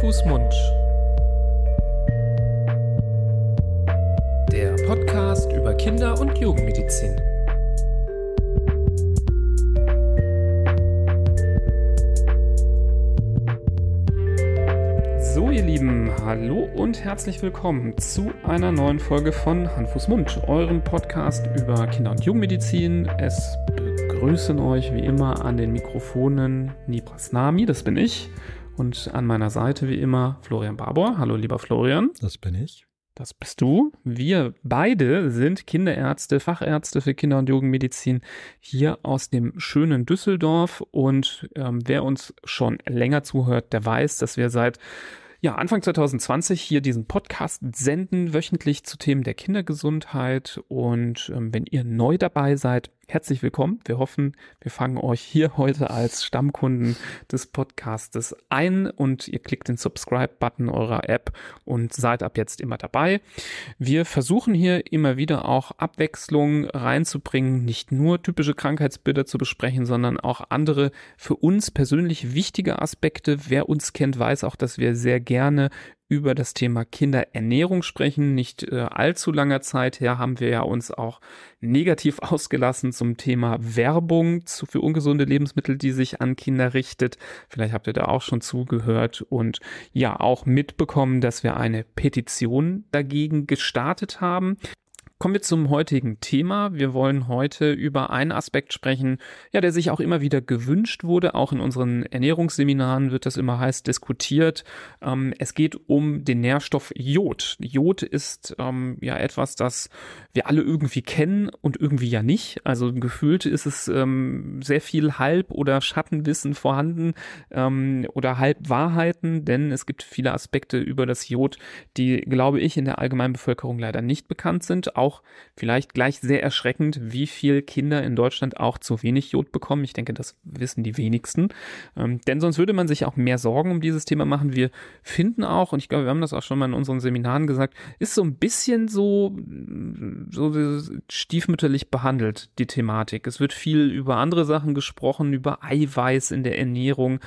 Fuß, Mund. Der Podcast über Kinder- und Jugendmedizin. So, ihr Lieben, hallo und herzlich willkommen zu einer neuen Folge von Hand, Fuß, Mund, eurem Podcast über Kinder- und Jugendmedizin. Es begrüßen euch wie immer an den Mikrofonen Nibras Nami, das bin ich, und an meiner Seite wie immer Florian Barbour. Hallo, lieber Florian. Das bin ich. Das bist du. Wir beide sind Kinderärzte, Fachärzte für Kinder- und Jugendmedizin hier aus dem schönen Düsseldorf. Und ähm, wer uns schon länger zuhört, der weiß, dass wir seit ja, Anfang 2020 hier diesen Podcast senden, wöchentlich zu Themen der Kindergesundheit. Und ähm, wenn ihr neu dabei seid, herzlich willkommen. Wir hoffen, wir fangen euch hier heute als Stammkunden des Podcastes ein und ihr klickt den Subscribe-Button eurer App und seid ab jetzt immer dabei. Wir versuchen hier immer wieder auch Abwechslung reinzubringen, nicht nur typische Krankheitsbilder zu besprechen, sondern auch andere für uns persönlich wichtige Aspekte. Wer uns kennt, weiß auch, dass wir sehr gerne über das Thema Kinderernährung sprechen. Nicht äh, allzu langer Zeit her haben wir ja uns auch negativ ausgelassen zum Thema Werbung zu, für ungesunde Lebensmittel, die sich an Kinder richtet. Vielleicht habt ihr da auch schon zugehört und ja auch mitbekommen, dass wir eine Petition dagegen gestartet haben. Kommen wir zum heutigen Thema. Wir wollen heute über einen Aspekt sprechen, ja, der sich auch immer wieder gewünscht wurde. Auch in unseren Ernährungsseminaren wird das immer heiß diskutiert. Ähm, es geht um den Nährstoff Jod. Jod ist ähm, ja etwas, das wir alle irgendwie kennen und irgendwie ja nicht. Also gefühlt ist es ähm, sehr viel Halb- oder Schattenwissen vorhanden ähm, oder Halbwahrheiten, denn es gibt viele Aspekte über das Jod, die, glaube ich, in der allgemeinen Bevölkerung leider nicht bekannt sind. Auch auch vielleicht gleich sehr erschreckend, wie viel Kinder in Deutschland auch zu wenig Jod bekommen. Ich denke, das wissen die wenigsten. Ähm, denn sonst würde man sich auch mehr Sorgen um dieses Thema machen. Wir finden auch, und ich glaube, wir haben das auch schon mal in unseren Seminaren gesagt, ist so ein bisschen so, so stiefmütterlich behandelt, die Thematik. Es wird viel über andere Sachen gesprochen, über Eiweiß in der Ernährung,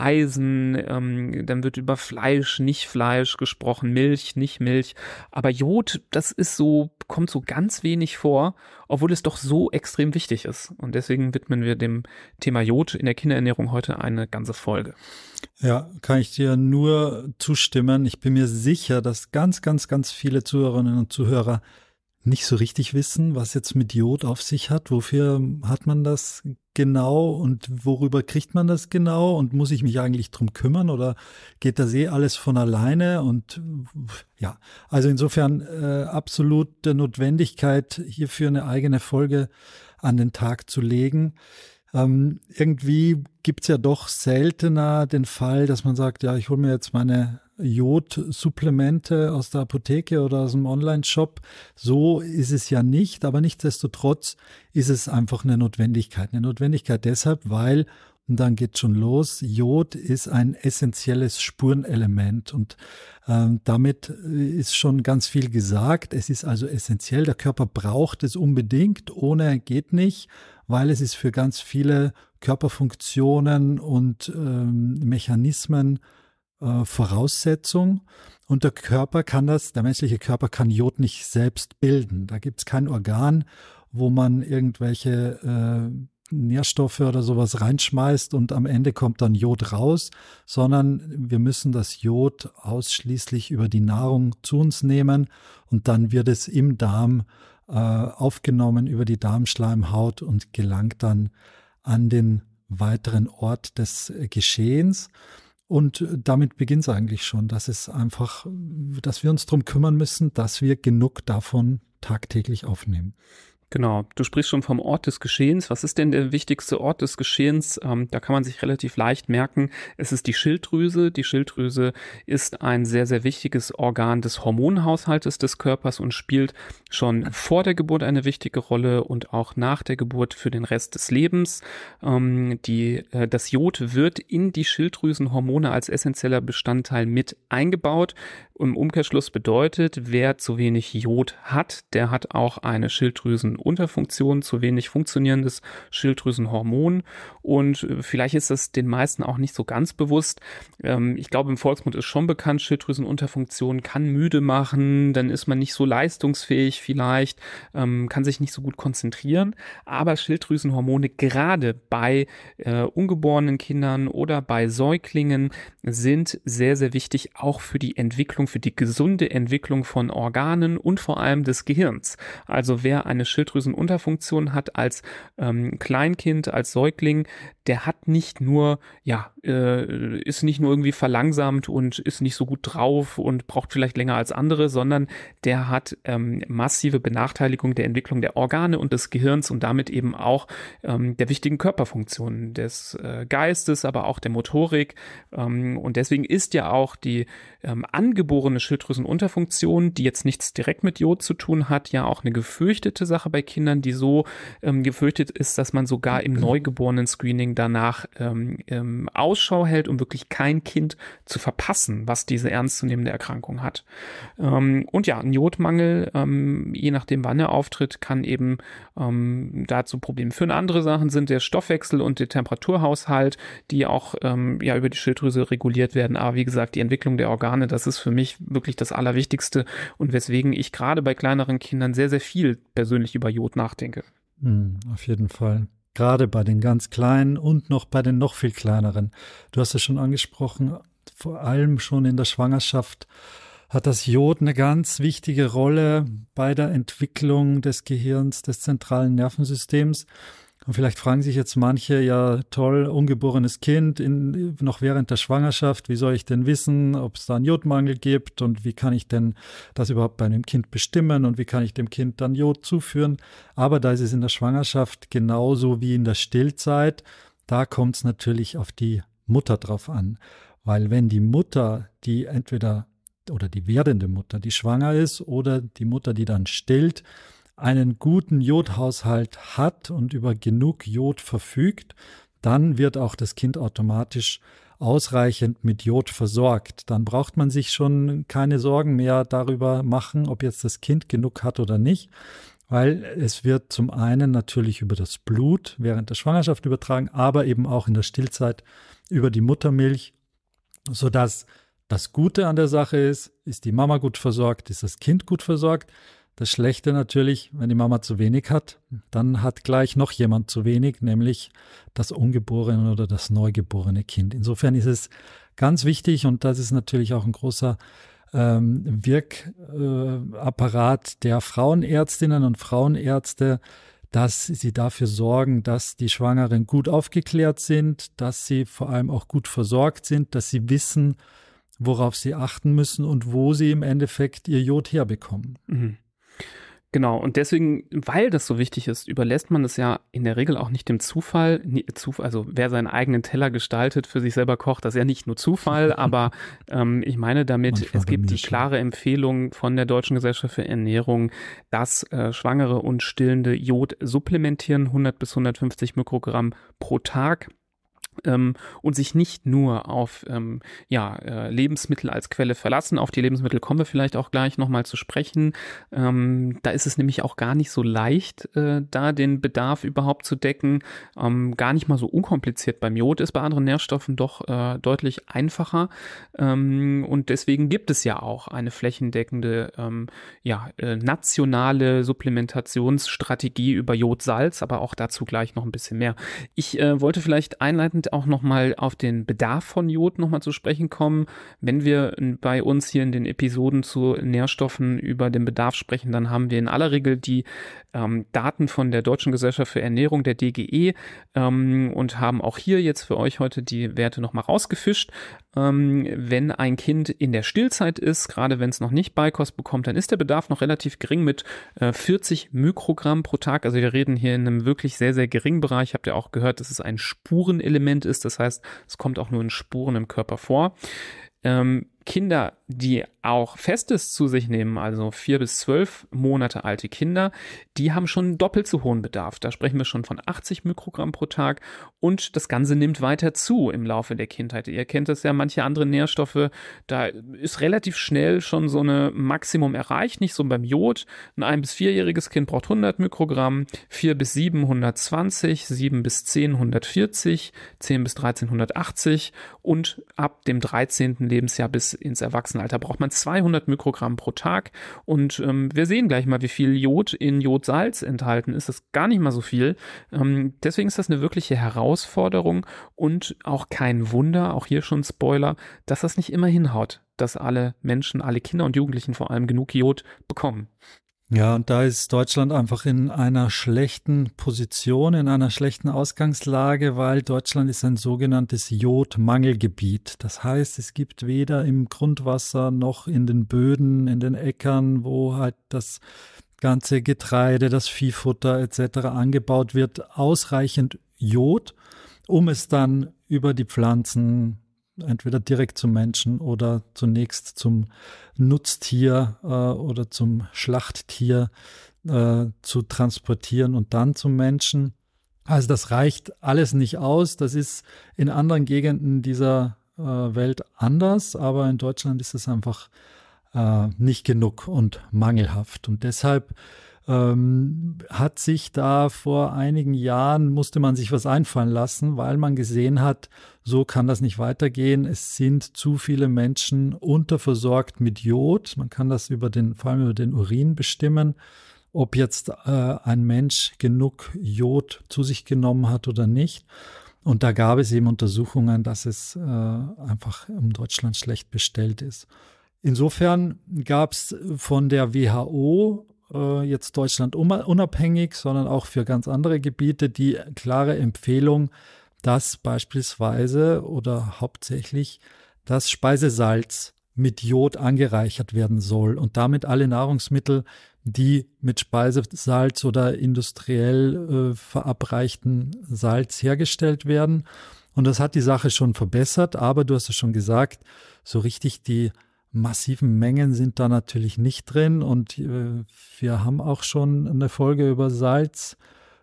Eisen, ähm, dann wird über Fleisch, nicht Fleisch gesprochen, Milch, nicht Milch. Aber Jod, das ist so, kommt so ganz wenig vor, obwohl es doch so extrem wichtig ist. Und deswegen widmen wir dem Thema Jod in der Kinderernährung heute eine ganze Folge. Ja, kann ich dir nur zustimmen. Ich bin mir sicher, dass ganz, ganz, ganz viele Zuhörerinnen und Zuhörer nicht so richtig wissen, was jetzt mit Jod auf sich hat. Wofür hat man das genau und worüber kriegt man das genau und muss ich mich eigentlich drum kümmern oder geht das eh alles von alleine und ja, also insofern äh, absolut der Notwendigkeit, hierfür eine eigene Folge an den Tag zu legen. Ähm, irgendwie gibt's ja doch seltener den Fall, dass man sagt, ja, ich hole mir jetzt meine Jodsupplemente aus der Apotheke oder aus dem Online-Shop. So ist es ja nicht, aber nichtsdestotrotz ist es einfach eine Notwendigkeit. Eine Notwendigkeit deshalb, weil, und dann geht schon los, Jod ist ein essentielles Spurenelement und ähm, damit ist schon ganz viel gesagt. Es ist also essentiell. Der Körper braucht es unbedingt. Ohne geht nicht, weil es ist für ganz viele Körperfunktionen und ähm, Mechanismen äh, Voraussetzung. Und der Körper kann das, der menschliche Körper kann Jod nicht selbst bilden. Da gibt es kein Organ, wo man irgendwelche äh, Nährstoffe oder sowas reinschmeißt und am Ende kommt dann Jod raus, sondern wir müssen das Jod ausschließlich über die Nahrung zu uns nehmen und dann wird es im Darm äh, aufgenommen über die Darmschleimhaut und gelangt dann an den weiteren Ort des Geschehens. Und damit beginnt es eigentlich schon, dass es einfach, dass wir uns darum kümmern müssen, dass wir genug davon tagtäglich aufnehmen. Genau, du sprichst schon vom Ort des Geschehens. Was ist denn der wichtigste Ort des Geschehens? Ähm, da kann man sich relativ leicht merken, es ist die Schilddrüse. Die Schilddrüse ist ein sehr, sehr wichtiges Organ des Hormonhaushaltes des Körpers und spielt schon vor der Geburt eine wichtige Rolle und auch nach der Geburt für den Rest des Lebens. Ähm, die, äh, das Jod wird in die Schilddrüsenhormone als essentieller Bestandteil mit eingebaut. Im Umkehrschluss bedeutet, wer zu wenig Jod hat, der hat auch eine Schilddrüsen Schilddrüsenunterfunktion, zu wenig funktionierendes Schilddrüsenhormon. Und äh, vielleicht ist das den meisten auch nicht so ganz bewusst. Ähm, ich glaube, im Volksmund ist schon bekannt, Schilddrüsenunterfunktion kann müde machen, dann ist man nicht so leistungsfähig vielleicht, ähm, kann sich nicht so gut konzentrieren. Aber Schilddrüsenhormone gerade bei äh, ungeborenen Kindern oder bei Säuglingen sind sehr, sehr wichtig, auch für die Entwicklung, für die gesunde Entwicklung von Organen und vor allem des Gehirns. Also wer eine Schilddrüsenunterfunktion hat als ähm, Kleinkind, als Säugling, der hat nicht nur, ja, äh, ist nicht nur irgendwie verlangsamt und ist nicht so gut drauf und braucht vielleicht länger als andere, sondern der hat ähm, massive Benachteiligung der Entwicklung der Organe und des Gehirns und damit eben auch ähm, der wichtigen Körperfunktionen des äh, Geistes, aber auch der Motorik. Ähm, und deswegen ist ja auch die ähm, angeborene Schilddrüsenunterfunktion, die jetzt nichts direkt mit Jod zu tun hat, ja auch eine gefürchtete Sache bei Kindern, die so ähm, gefürchtet ist, dass man sogar im neugeborenen Screening danach ähm, ähm, Ausschau hält, um wirklich kein Kind zu verpassen, was diese ernstzunehmende Erkrankung hat. Ähm, und ja, ein Jodmangel, ähm, je nachdem wann er auftritt, kann eben ähm, dazu Probleme führen. Andere Sachen sind der Stoffwechsel und der Temperaturhaushalt, die auch ähm, ja über die Schilddrüse reguliert werden. Aber wie gesagt, die Entwicklung der Organe, das ist für mich wirklich das Allerwichtigste und weswegen ich gerade bei kleineren Kindern sehr, sehr viel persönlich über Jod nachdenke. Mm, auf jeden Fall. Gerade bei den ganz Kleinen und noch bei den noch viel kleineren. Du hast es schon angesprochen, vor allem schon in der Schwangerschaft hat das Jod eine ganz wichtige Rolle bei der Entwicklung des Gehirns, des zentralen Nervensystems. Und vielleicht fragen sich jetzt manche, ja toll, ungeborenes Kind in, noch während der Schwangerschaft, wie soll ich denn wissen, ob es da einen Jodmangel gibt und wie kann ich denn das überhaupt bei einem Kind bestimmen und wie kann ich dem Kind dann Jod zuführen. Aber da ist es in der Schwangerschaft genauso wie in der Stillzeit. Da kommt es natürlich auf die Mutter drauf an. Weil wenn die Mutter, die entweder oder die werdende Mutter, die schwanger ist oder die Mutter, die dann stillt, einen guten Jodhaushalt hat und über genug Jod verfügt, dann wird auch das Kind automatisch ausreichend mit Jod versorgt. Dann braucht man sich schon keine Sorgen mehr darüber machen, ob jetzt das Kind genug hat oder nicht, weil es wird zum einen natürlich über das Blut während der Schwangerschaft übertragen, aber eben auch in der Stillzeit über die Muttermilch, sodass das Gute an der Sache ist, ist die Mama gut versorgt, ist das Kind gut versorgt das Schlechte natürlich, wenn die Mama zu wenig hat, dann hat gleich noch jemand zu wenig, nämlich das ungeborene oder das neugeborene Kind. Insofern ist es ganz wichtig und das ist natürlich auch ein großer ähm, Wirkapparat äh, der Frauenärztinnen und Frauenärzte, dass sie dafür sorgen, dass die Schwangeren gut aufgeklärt sind, dass sie vor allem auch gut versorgt sind, dass sie wissen, worauf sie achten müssen und wo sie im Endeffekt ihr Jod herbekommen. Mhm. Genau, und deswegen, weil das so wichtig ist, überlässt man es ja in der Regel auch nicht dem Zufall. Also wer seinen eigenen Teller gestaltet, für sich selber kocht, das ist ja nicht nur Zufall, aber ähm, ich meine damit, Manchmal es gibt die schon. klare Empfehlung von der Deutschen Gesellschaft für Ernährung, dass äh, Schwangere und Stillende Jod supplementieren, 100 bis 150 Mikrogramm pro Tag ähm, und sich nicht nur auf ähm, ja, äh, Lebensmittel als Quelle verlassen. Auf die Lebensmittel kommen wir vielleicht auch gleich nochmal zu sprechen. Ähm, da ist es nämlich auch gar nicht so leicht, äh, da den Bedarf überhaupt zu decken. Ähm, gar nicht mal so unkompliziert beim Jod ist bei anderen Nährstoffen doch äh, deutlich einfacher. Ähm, und deswegen gibt es ja auch eine flächendeckende, ähm, ja, äh, nationale Supplementationsstrategie über Jodsalz, aber auch dazu gleich noch ein bisschen mehr. Ich äh, wollte vielleicht einleitend auch nochmal auf den Bedarf von Jod nochmal zu sprechen kommen. Wenn wir bei uns hier in den Episoden zu Nährstoffen über den Bedarf sprechen, dann haben wir in aller Regel die ähm, Daten von der Deutschen Gesellschaft für Ernährung, der DGE, ähm, und haben auch hier jetzt für euch heute die Werte nochmal rausgefischt. Ähm, wenn ein Kind in der Stillzeit ist, gerade wenn es noch nicht Beikost bekommt, dann ist der Bedarf noch relativ gering mit äh, 40 Mikrogramm pro Tag. Also wir reden hier in einem wirklich sehr, sehr geringen Bereich. Habt ihr auch gehört, dass es ein Spurenelement ist. Das heißt, es kommt auch nur in Spuren im Körper vor. Ähm, Kinder, die auch Festes zu sich nehmen, also vier bis zwölf Monate alte Kinder, die haben schon doppelt so hohen Bedarf. Da sprechen wir schon von 80 Mikrogramm pro Tag und das Ganze nimmt weiter zu im Laufe der Kindheit. Ihr kennt es ja, manche andere Nährstoffe, da ist relativ schnell schon so eine Maximum erreicht, nicht so beim Jod. Ein ein- bis vierjähriges Kind braucht 100 Mikrogramm, vier bis sieben 120, sieben bis zehn 140, zehn bis 13 180 und ab dem 13. Lebensjahr bis ins Erwachsenenalter braucht man 200 Mikrogramm pro Tag. Und ähm, wir sehen gleich mal, wie viel Jod in Jodsalz enthalten ist. Das ist gar nicht mal so viel. Ähm, deswegen ist das eine wirkliche Herausforderung und auch kein Wunder, auch hier schon Spoiler, dass das nicht immer hinhaut, dass alle Menschen, alle Kinder und Jugendlichen vor allem genug Jod bekommen. Ja, und da ist Deutschland einfach in einer schlechten Position, in einer schlechten Ausgangslage, weil Deutschland ist ein sogenanntes Jodmangelgebiet. Das heißt, es gibt weder im Grundwasser noch in den Böden, in den Äckern, wo halt das ganze Getreide, das Viehfutter etc. angebaut wird, ausreichend Jod, um es dann über die Pflanzen entweder direkt zum Menschen oder zunächst zum Nutztier äh, oder zum Schlachttier äh, zu transportieren und dann zum Menschen. Also das reicht alles nicht aus. Das ist in anderen Gegenden dieser äh, Welt anders, aber in Deutschland ist es einfach äh, nicht genug und mangelhaft. Und deshalb ähm, hat sich da vor einigen Jahren, musste man sich was einfallen lassen, weil man gesehen hat, so kann das nicht weitergehen. Es sind zu viele Menschen unterversorgt mit Jod. Man kann das über den, vor allem über den Urin bestimmen, ob jetzt äh, ein Mensch genug Jod zu sich genommen hat oder nicht. Und da gab es eben Untersuchungen, dass es äh, einfach in Deutschland schlecht bestellt ist. Insofern gab es von der WHO äh, jetzt Deutschland unabhängig, sondern auch für ganz andere Gebiete die klare Empfehlung, dass beispielsweise oder hauptsächlich das Speisesalz mit Jod angereichert werden soll und damit alle Nahrungsmittel, die mit Speisesalz oder industriell äh, verabreichten Salz hergestellt werden. Und das hat die Sache schon verbessert, aber du hast es schon gesagt, so richtig die massiven Mengen sind da natürlich nicht drin. Und äh, wir haben auch schon eine Folge über Salz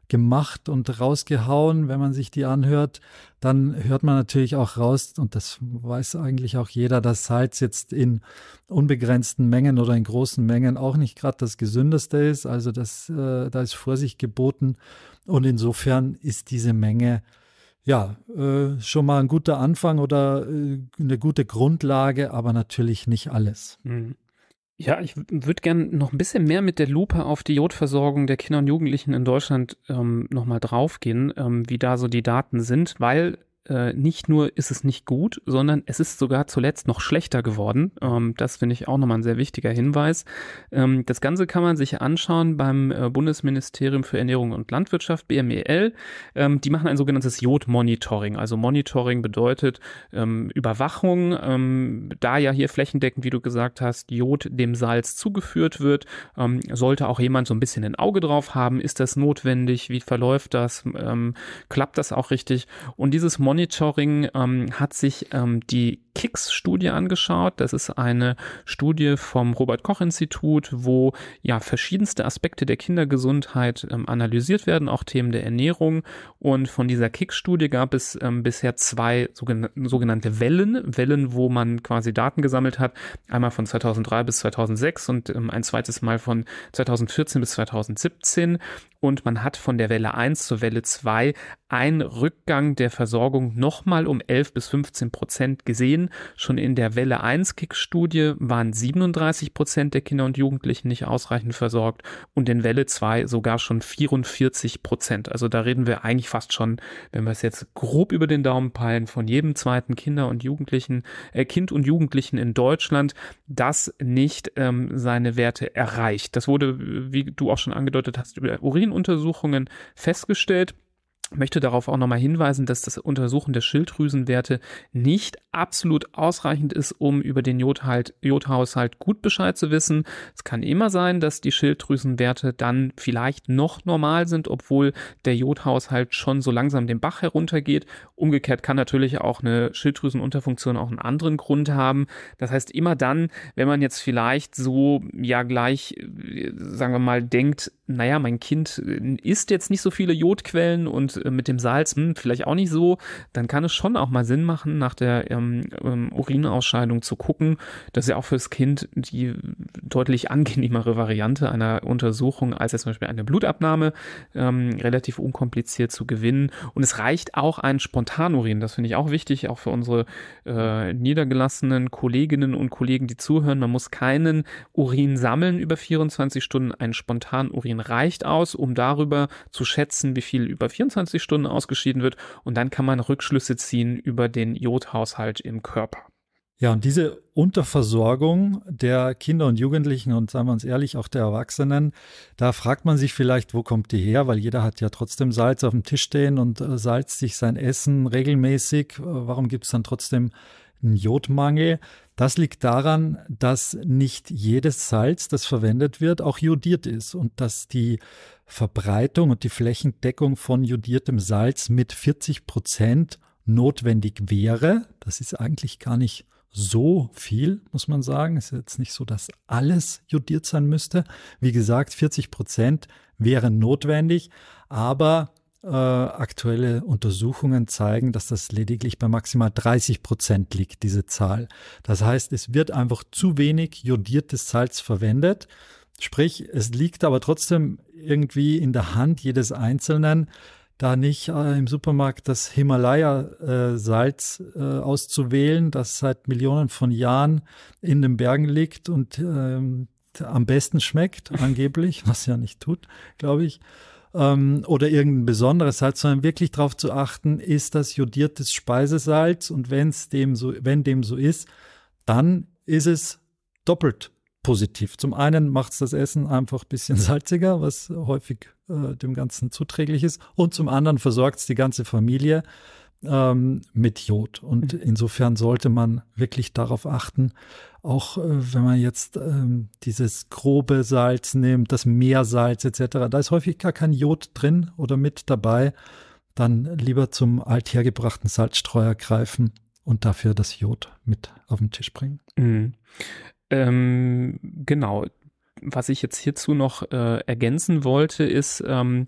gemacht und rausgehauen. Wenn man sich die anhört, dann hört man natürlich auch raus, und das weiß eigentlich auch jeder, dass Salz jetzt in unbegrenzten Mengen oder in großen Mengen auch nicht gerade das gesündeste ist. Also das, äh, da ist Vorsicht geboten. Und insofern ist diese Menge ja, äh, schon mal ein guter Anfang oder äh, eine gute Grundlage, aber natürlich nicht alles. Mhm. Ja, ich würde gerne noch ein bisschen mehr mit der Lupe auf die Jodversorgung der Kinder und Jugendlichen in Deutschland ähm, nochmal draufgehen, ähm, wie da so die Daten sind, weil äh, nicht nur ist es nicht gut, sondern es ist sogar zuletzt noch schlechter geworden. Ähm, das finde ich auch nochmal ein sehr wichtiger Hinweis. Ähm, das Ganze kann man sich anschauen beim äh, Bundesministerium für Ernährung und Landwirtschaft, BMEL. Ähm, die machen ein sogenanntes Jodmonitoring. Also Monitoring bedeutet ähm, Überwachung, ähm, da ja hier flächendeckend, wie du gesagt hast, Jod dem Salz zugeführt wird, ähm, sollte auch jemand so ein bisschen ein Auge drauf haben. Ist das notwendig? Wie verläuft das? klappt das auch richtig? Und dieses Monitoring Monitoring ähm, hat sich ähm, die KICS-Studie angeschaut. Das ist eine Studie vom Robert-Koch-Institut, wo ja verschiedenste Aspekte der Kindergesundheit ähm, analysiert werden, auch Themen der Ernährung. Und von dieser KICS-Studie gab es ähm, bisher zwei sogen sogenannte Wellen, Wellen, wo man quasi Daten gesammelt hat. Einmal von 2003 bis 2006 und ähm, ein zweites Mal von 2014 bis 2017 und man hat von der Welle 1 zur Welle 2 einen Rückgang der Versorgung nochmal um 11 bis 15 Prozent gesehen. Schon in der Welle 1 Kick-Studie waren 37 Prozent der Kinder und Jugendlichen nicht ausreichend versorgt und in Welle 2 sogar schon 44 Prozent. Also da reden wir eigentlich fast schon, wenn wir es jetzt grob über den Daumen peilen, von jedem zweiten Kinder und Jugendlichen, äh, Kind und Jugendlichen in Deutschland, das nicht ähm, seine Werte erreicht. Das wurde, wie du auch schon angedeutet hast, über Urin Untersuchungen festgestellt. Möchte darauf auch nochmal hinweisen, dass das Untersuchen der Schilddrüsenwerte nicht absolut ausreichend ist, um über den Jodhalt, Jodhaushalt gut Bescheid zu wissen. Es kann immer sein, dass die Schilddrüsenwerte dann vielleicht noch normal sind, obwohl der Jodhaushalt schon so langsam den Bach heruntergeht. Umgekehrt kann natürlich auch eine Schilddrüsenunterfunktion auch einen anderen Grund haben. Das heißt, immer dann, wenn man jetzt vielleicht so ja gleich, sagen wir mal, denkt, naja, mein Kind isst jetzt nicht so viele Jodquellen und äh, mit dem Salz, hm, vielleicht auch nicht so, dann kann es schon auch mal Sinn machen, nach der ähm, ähm, Urinausscheidung zu gucken. Das ist ja auch fürs Kind die deutlich angenehmere Variante einer Untersuchung, als jetzt zum Beispiel eine Blutabnahme, ähm, relativ unkompliziert zu gewinnen. Und es reicht auch ein Spontanurin, das finde ich auch wichtig, auch für unsere äh, niedergelassenen Kolleginnen und Kollegen, die zuhören. Man muss keinen Urin sammeln über 24 Stunden. Ein Spontanurin reicht aus, um darüber zu schätzen, wie viel über 24 24 Stunden ausgeschieden wird und dann kann man Rückschlüsse ziehen über den Jodhaushalt im Körper. Ja, und diese Unterversorgung der Kinder und Jugendlichen und sagen wir uns ehrlich, auch der Erwachsenen, da fragt man sich vielleicht, wo kommt die her? Weil jeder hat ja trotzdem Salz auf dem Tisch stehen und äh, salzt sich sein Essen regelmäßig. Äh, warum gibt es dann trotzdem einen Jodmangel? Das liegt daran, dass nicht jedes Salz, das verwendet wird, auch jodiert ist und dass die Verbreitung und die Flächendeckung von jodiertem Salz mit 40 Prozent notwendig wäre. Das ist eigentlich gar nicht so viel, muss man sagen. Es ist jetzt nicht so, dass alles jodiert sein müsste. Wie gesagt, 40 Prozent wären notwendig, aber äh, aktuelle Untersuchungen zeigen, dass das lediglich bei maximal 30 Prozent liegt, diese Zahl. Das heißt, es wird einfach zu wenig jodiertes Salz verwendet. Sprich, es liegt aber trotzdem irgendwie in der Hand jedes Einzelnen, da nicht äh, im Supermarkt das Himalaya-Salz äh, äh, auszuwählen, das seit Millionen von Jahren in den Bergen liegt und ähm, am besten schmeckt, angeblich, was ja nicht tut, glaube ich, ähm, oder irgendein besonderes Salz, sondern wirklich darauf zu achten, ist das jodiertes Speisesalz und wenn's dem so, wenn dem so ist, dann ist es doppelt positiv. Zum einen macht es das Essen einfach ein bisschen salziger, was häufig äh, dem Ganzen zuträglich ist. Und zum anderen versorgt es die ganze Familie ähm, mit Jod. Und mhm. insofern sollte man wirklich darauf achten, auch äh, wenn man jetzt ähm, dieses grobe Salz nimmt, das Meersalz etc., da ist häufig gar kein Jod drin oder mit dabei, dann lieber zum althergebrachten Salzstreuer greifen und dafür das Jod mit auf den Tisch bringen. Mhm. Ähm, genau. Was ich jetzt hierzu noch äh, ergänzen wollte, ist, ähm,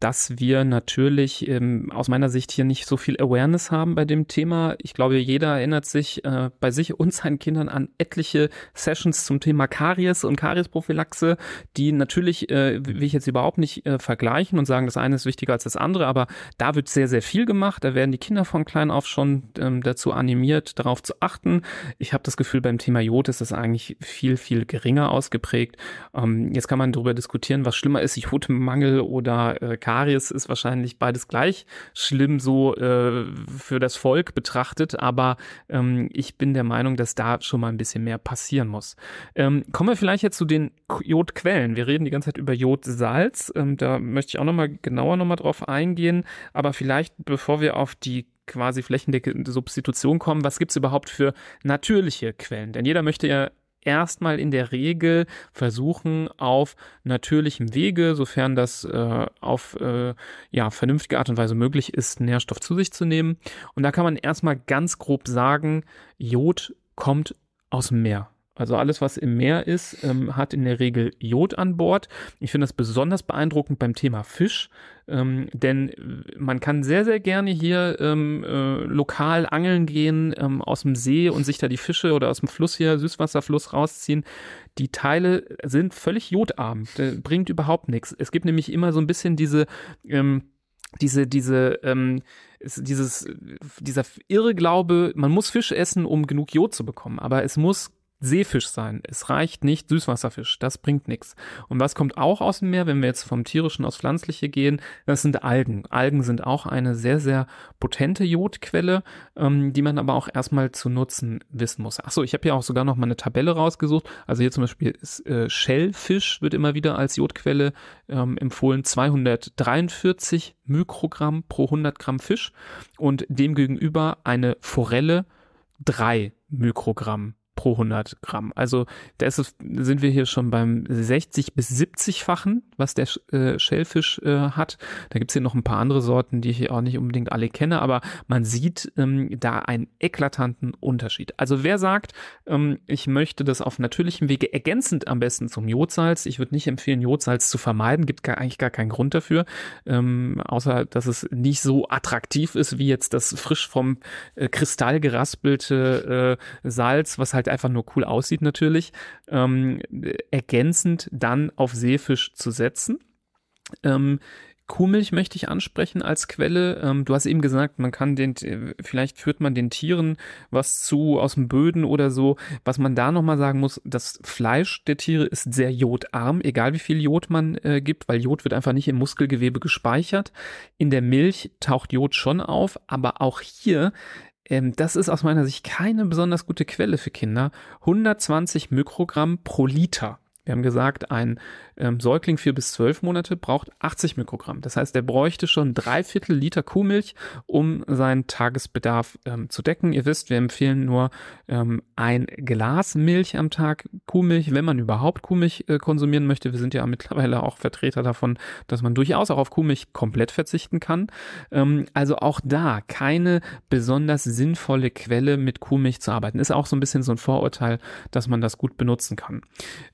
dass wir natürlich ähm, aus meiner Sicht hier nicht so viel Awareness haben bei dem Thema. Ich glaube, jeder erinnert sich äh, bei sich und seinen Kindern an etliche Sessions zum Thema Karies und Kariesprophylaxe, die natürlich, äh, will ich jetzt überhaupt nicht äh, vergleichen und sagen, das eine ist wichtiger als das andere, aber da wird sehr, sehr viel gemacht. Da werden die Kinder von klein auf schon ähm, dazu animiert, darauf zu achten. Ich habe das Gefühl, beim Thema Jod ist das eigentlich viel, viel geringer ausgeprägt. Ähm, jetzt kann man darüber diskutieren, was schlimmer ist, Jodmangel oder äh, Karies ist wahrscheinlich beides gleich schlimm so äh, für das Volk betrachtet, aber ähm, ich bin der Meinung, dass da schon mal ein bisschen mehr passieren muss. Ähm, kommen wir vielleicht jetzt zu den Jodquellen. Wir reden die ganze Zeit über Jodsalz. Ähm, da möchte ich auch nochmal genauer nochmal drauf eingehen, aber vielleicht bevor wir auf die quasi flächendeckende Substitution kommen, was gibt es überhaupt für natürliche Quellen? Denn jeder möchte ja erstmal in der Regel versuchen, auf natürlichem Wege, sofern das äh, auf äh, ja, vernünftige Art und Weise möglich ist, Nährstoff zu sich zu nehmen. Und da kann man erstmal ganz grob sagen, Jod kommt aus dem Meer. Also alles, was im Meer ist, ähm, hat in der Regel Jod an Bord. Ich finde das besonders beeindruckend beim Thema Fisch, ähm, denn man kann sehr, sehr gerne hier ähm, äh, lokal angeln gehen ähm, aus dem See und sich da die Fische oder aus dem Fluss hier, Süßwasserfluss rausziehen. Die Teile sind völlig jodarm, das bringt überhaupt nichts. Es gibt nämlich immer so ein bisschen diese, ähm, diese, diese, ähm, dieses, dieser Irrglaube, man muss Fisch essen, um genug Jod zu bekommen. Aber es muss Seefisch sein. Es reicht nicht Süßwasserfisch. Das bringt nichts. Und was kommt auch aus dem Meer, wenn wir jetzt vom tierischen aufs pflanzliche gehen? Das sind Algen. Algen sind auch eine sehr, sehr potente Jodquelle, ähm, die man aber auch erstmal zu nutzen wissen muss. Achso, ich habe hier auch sogar noch mal eine Tabelle rausgesucht. Also hier zum Beispiel ist äh, Shellfisch wird immer wieder als Jodquelle ähm, empfohlen. 243 Mikrogramm pro 100 Gramm Fisch und demgegenüber eine Forelle drei Mikrogramm pro 100 Gramm. Also da es, sind wir hier schon beim 60 bis 70-fachen, was der äh, Schellfisch äh, hat. Da gibt's hier noch ein paar andere Sorten, die ich auch nicht unbedingt alle kenne, aber man sieht ähm, da einen eklatanten Unterschied. Also wer sagt, ähm, ich möchte das auf natürlichem Wege ergänzend am besten zum Jodsalz, ich würde nicht empfehlen, Jodsalz zu vermeiden, gibt gar, eigentlich gar keinen Grund dafür, ähm, außer dass es nicht so attraktiv ist wie jetzt das frisch vom äh, Kristall geraspelte äh, Salz, was halt einfach nur cool aussieht natürlich, ähm, ergänzend dann auf Seefisch zu setzen. Ähm, Kuhmilch möchte ich ansprechen als Quelle. Ähm, du hast eben gesagt, man kann den, vielleicht führt man den Tieren was zu aus dem Böden oder so. Was man da nochmal sagen muss, das Fleisch der Tiere ist sehr jodarm, egal wie viel Jod man äh, gibt, weil Jod wird einfach nicht im Muskelgewebe gespeichert. In der Milch taucht Jod schon auf, aber auch hier ähm, das ist aus meiner Sicht keine besonders gute Quelle für Kinder. 120 Mikrogramm pro Liter. Wir haben gesagt, ein ähm, Säugling vier bis zwölf Monate braucht 80 Mikrogramm. Das heißt, er bräuchte schon drei Viertel Liter Kuhmilch, um seinen Tagesbedarf ähm, zu decken. Ihr wisst, wir empfehlen nur ähm, ein Glas Milch am Tag Kuhmilch, wenn man überhaupt Kuhmilch äh, konsumieren möchte. Wir sind ja mittlerweile auch Vertreter davon, dass man durchaus auch auf Kuhmilch komplett verzichten kann. Ähm, also auch da keine besonders sinnvolle Quelle mit Kuhmilch zu arbeiten. Ist auch so ein bisschen so ein Vorurteil, dass man das gut benutzen kann.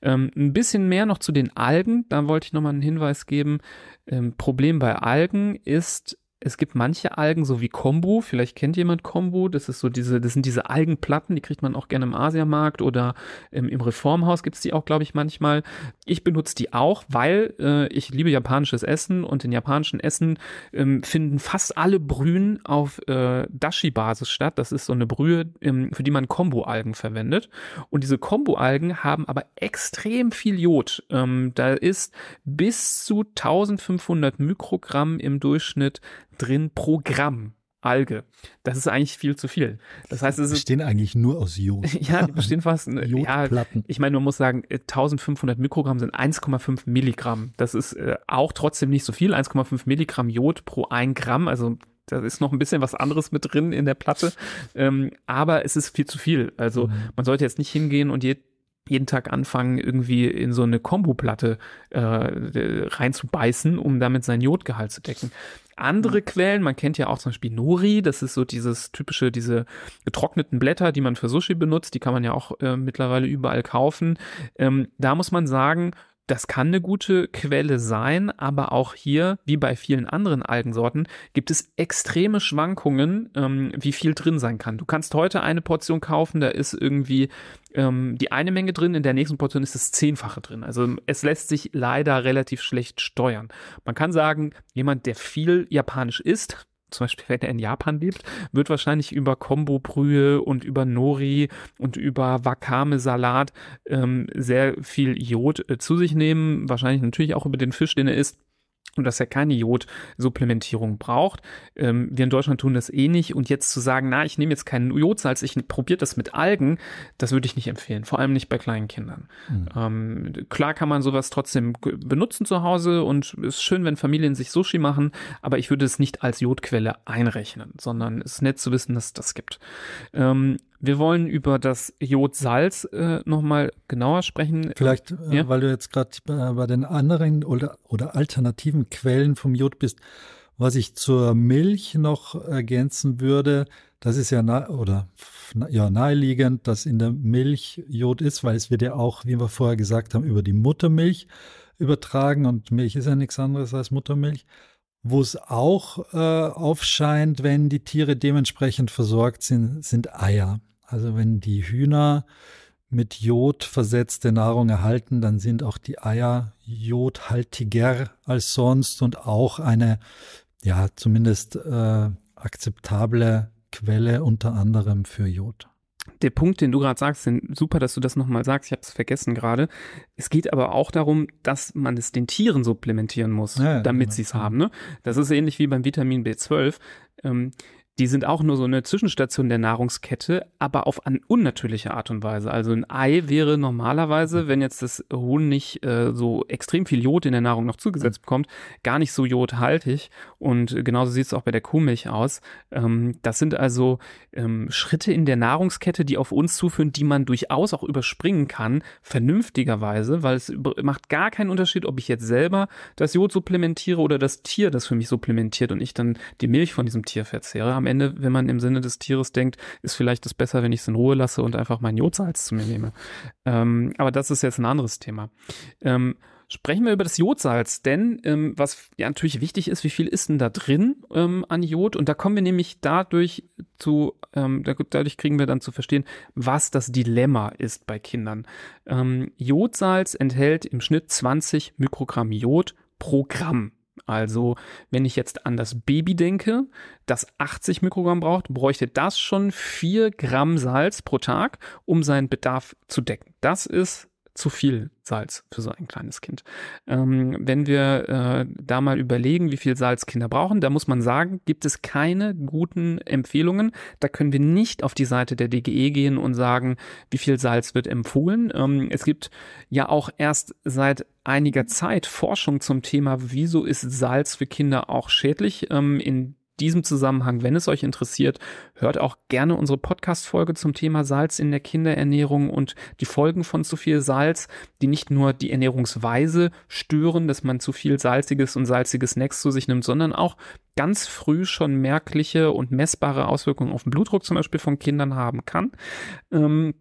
Ähm, ein bisschen mehr noch zu den Algen Algen, da wollte ich nochmal einen Hinweis geben. Ähm, Problem bei Algen ist, es gibt manche Algen, so wie Kombu, vielleicht kennt jemand Kombu, das ist so diese, das sind diese Algenplatten, die kriegt man auch gerne im Asiamarkt oder im, im Reformhaus gibt es die auch, glaube ich, manchmal. Ich benutze die auch, weil äh, ich liebe japanisches Essen und in japanischen Essen ähm, finden fast alle Brühen auf äh, Dashi-Basis statt. Das ist so eine Brühe, ähm, für die man Kombu-Algen verwendet. Und diese Kombu-Algen haben aber extrem viel Jod. Ähm, da ist bis zu 1500 Mikrogramm im Durchschnitt drin pro Gramm Alge. Das ist eigentlich viel zu viel. Das heißt, es bestehen eigentlich nur aus Jod. ja, die bestehen fast. Jodplatten. Ja, ich meine, man muss sagen, 1500 äh, Mikrogramm sind 1,5 Milligramm. Das ist äh, auch trotzdem nicht so viel. 1,5 Milligramm Jod pro ein Gramm. Also da ist noch ein bisschen was anderes mit drin in der Platte. Ähm, aber es ist viel zu viel. Also mhm. man sollte jetzt nicht hingehen und je, jeden Tag anfangen, irgendwie in so eine Kombo-Platte äh, reinzubeißen, um damit sein Jodgehalt zu decken. Andere Quellen, man kennt ja auch zum Beispiel Nori, das ist so dieses typische, diese getrockneten Blätter, die man für Sushi benutzt, die kann man ja auch äh, mittlerweile überall kaufen. Ähm, da muss man sagen, das kann eine gute Quelle sein, aber auch hier, wie bei vielen anderen Algensorten, gibt es extreme Schwankungen, ähm, wie viel drin sein kann. Du kannst heute eine Portion kaufen, da ist irgendwie ähm, die eine Menge drin, in der nächsten Portion ist das Zehnfache drin. Also es lässt sich leider relativ schlecht steuern. Man kann sagen, jemand, der viel Japanisch isst, zum Beispiel wenn er in Japan lebt, wird wahrscheinlich über Kombo-Brühe und über Nori und über Wakame-Salat ähm, sehr viel Jod äh, zu sich nehmen. Wahrscheinlich natürlich auch über den Fisch, den er isst und dass er keine Jodsupplementierung braucht. Ähm, wir in Deutschland tun das eh nicht. Und jetzt zu sagen, na, ich nehme jetzt keinen Jodsalz, ich probiere das mit Algen, das würde ich nicht empfehlen. Vor allem nicht bei kleinen Kindern. Mhm. Ähm, klar kann man sowas trotzdem benutzen zu Hause und es ist schön, wenn Familien sich Sushi machen, aber ich würde es nicht als Jodquelle einrechnen, sondern es ist nett zu wissen, dass es das gibt. Ähm, wir wollen über das Jodsalz äh, nochmal genauer sprechen. Vielleicht, äh, ja? weil du jetzt gerade bei, bei den anderen oder, oder alternativen Quellen vom Jod bist, was ich zur Milch noch ergänzen würde, das ist ja nah, oder ja naheliegend, dass in der Milch Jod ist, weil es wird ja auch, wie wir vorher gesagt haben, über die Muttermilch übertragen und Milch ist ja nichts anderes als Muttermilch wo es auch äh, aufscheint, wenn die Tiere dementsprechend versorgt sind, sind Eier. Also wenn die Hühner mit Jod versetzte Nahrung erhalten, dann sind auch die Eier jodhaltiger als sonst und auch eine, ja, zumindest äh, akzeptable Quelle unter anderem für Jod. Der Punkt, den du gerade sagst, super, dass du das nochmal sagst, ich habe es vergessen gerade. Es geht aber auch darum, dass man es den Tieren supplementieren muss, ja, damit genau. sie es haben. Ne? Das ist ähnlich wie beim Vitamin B12. Ähm, die sind auch nur so eine Zwischenstation der Nahrungskette, aber auf eine unnatürliche Art und Weise. Also ein Ei wäre normalerweise, wenn jetzt das Huhn nicht äh, so extrem viel Jod in der Nahrung noch zugesetzt bekommt, gar nicht so jodhaltig. Und genauso sieht es auch bei der Kuhmilch aus. Ähm, das sind also ähm, Schritte in der Nahrungskette, die auf uns zuführen, die man durchaus auch überspringen kann, vernünftigerweise, weil es macht gar keinen Unterschied, ob ich jetzt selber das Jod supplementiere oder das Tier das für mich supplementiert und ich dann die Milch von diesem Tier verzehre. Am Ende, wenn man im Sinne des Tieres denkt, ist vielleicht das besser, wenn ich es in Ruhe lasse und einfach mein Jodsalz zu mir nehme. Ähm, aber das ist jetzt ein anderes Thema. Ähm, Sprechen wir über das Jodsalz, denn ähm, was ja natürlich wichtig ist, wie viel ist denn da drin ähm, an Jod? Und da kommen wir nämlich dadurch zu, ähm, dadurch kriegen wir dann zu verstehen, was das Dilemma ist bei Kindern. Ähm, Jodsalz enthält im Schnitt 20 Mikrogramm Jod pro Gramm. Also, wenn ich jetzt an das Baby denke, das 80 Mikrogramm braucht, bräuchte das schon 4 Gramm Salz pro Tag, um seinen Bedarf zu decken. Das ist zu viel Salz für so ein kleines Kind. Ähm, wenn wir äh, da mal überlegen, wie viel Salz Kinder brauchen, da muss man sagen, gibt es keine guten Empfehlungen. Da können wir nicht auf die Seite der DGE gehen und sagen, wie viel Salz wird empfohlen. Ähm, es gibt ja auch erst seit einiger Zeit Forschung zum Thema, wieso ist Salz für Kinder auch schädlich. Ähm, in diesem Zusammenhang, wenn es euch interessiert, hört auch gerne unsere Podcast-Folge zum Thema Salz in der Kinderernährung und die Folgen von zu viel Salz, die nicht nur die Ernährungsweise stören, dass man zu viel salziges und salziges Snacks zu sich nimmt, sondern auch ganz früh schon merkliche und messbare Auswirkungen auf den Blutdruck zum Beispiel von Kindern haben kann. Ähm,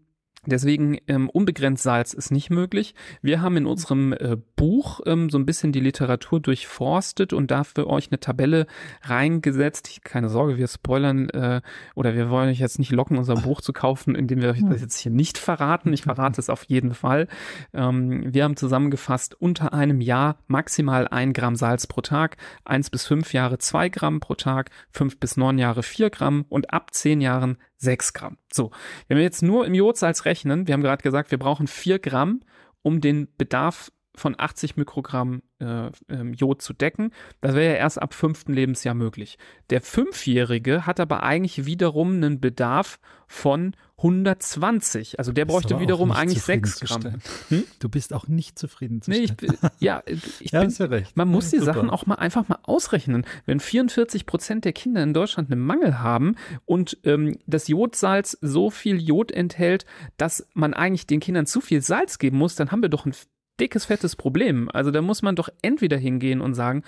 Deswegen ähm, unbegrenzt Salz ist nicht möglich. Wir haben in unserem äh, Buch ähm, so ein bisschen die Literatur durchforstet und dafür euch eine Tabelle reingesetzt. Keine Sorge, wir spoilern äh, oder wir wollen euch jetzt nicht locken, unser Buch zu kaufen, indem wir euch das jetzt hier nicht verraten. Ich verrate es auf jeden Fall. Ähm, wir haben zusammengefasst unter einem Jahr maximal ein Gramm Salz pro Tag, eins bis fünf Jahre zwei Gramm pro Tag, fünf bis neun Jahre vier Gramm und ab zehn Jahren 6 Gramm. So, wenn wir jetzt nur im Jodsalz rechnen, wir haben gerade gesagt, wir brauchen 4 Gramm, um den Bedarf von 80 Mikrogramm äh, ähm, Jod zu decken. Das wäre ja erst ab fünften Lebensjahr möglich. Der Fünfjährige hat aber eigentlich wiederum einen Bedarf von 120. Also der bräuchte wiederum eigentlich 6 Gramm. Hm? Du bist auch nicht zufrieden zu nee, ich, Ja, ich ja, bin, ja recht. man muss die super. Sachen auch mal einfach mal ausrechnen. Wenn 44 Prozent der Kinder in Deutschland einen Mangel haben und ähm, das Jodsalz so viel Jod enthält, dass man eigentlich den Kindern zu viel Salz geben muss, dann haben wir doch ein dickes, fettes Problem. Also da muss man doch entweder hingehen und sagen,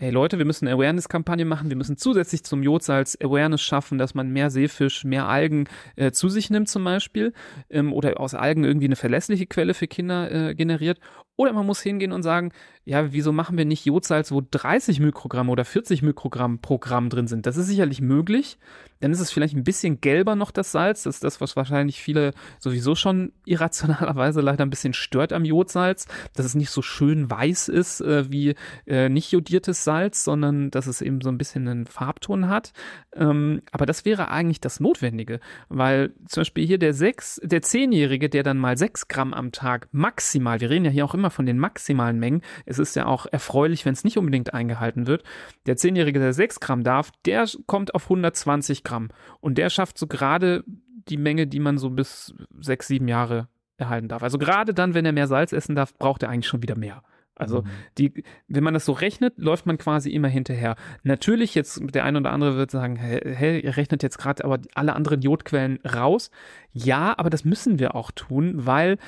hey Leute, wir müssen eine Awareness-Kampagne machen, wir müssen zusätzlich zum Jodsalz Awareness schaffen, dass man mehr Seefisch, mehr Algen äh, zu sich nimmt zum Beispiel ähm, oder aus Algen irgendwie eine verlässliche Quelle für Kinder äh, generiert. Oder man muss hingehen und sagen, ja, wieso machen wir nicht Jodsalz, wo 30 Mikrogramm oder 40 Mikrogramm pro Gramm drin sind? Das ist sicherlich möglich. Dann ist es vielleicht ein bisschen gelber noch, das Salz. Das ist das, was wahrscheinlich viele sowieso schon irrationalerweise leider ein bisschen stört am Jodsalz, dass es nicht so schön weiß ist äh, wie äh, nicht jodiertes Salz, sondern dass es eben so ein bisschen einen Farbton hat. Ähm, aber das wäre eigentlich das Notwendige, weil zum Beispiel hier der sechs, der Zehnjährige, der dann mal sechs Gramm am Tag maximal, wir reden ja hier auch immer von den maximalen Mengen, es ist ja auch erfreulich, wenn es nicht unbedingt eingehalten wird. Der Zehnjährige, der 6 Gramm darf, der kommt auf 120 Gramm. Und der schafft so gerade die Menge, die man so bis 6, 7 Jahre erhalten darf. Also gerade dann, wenn er mehr Salz essen darf, braucht er eigentlich schon wieder mehr. Also mhm. die, wenn man das so rechnet, läuft man quasi immer hinterher. Natürlich jetzt der eine oder andere wird sagen, hey, ihr rechnet jetzt gerade aber alle anderen Jodquellen raus. Ja, aber das müssen wir auch tun, weil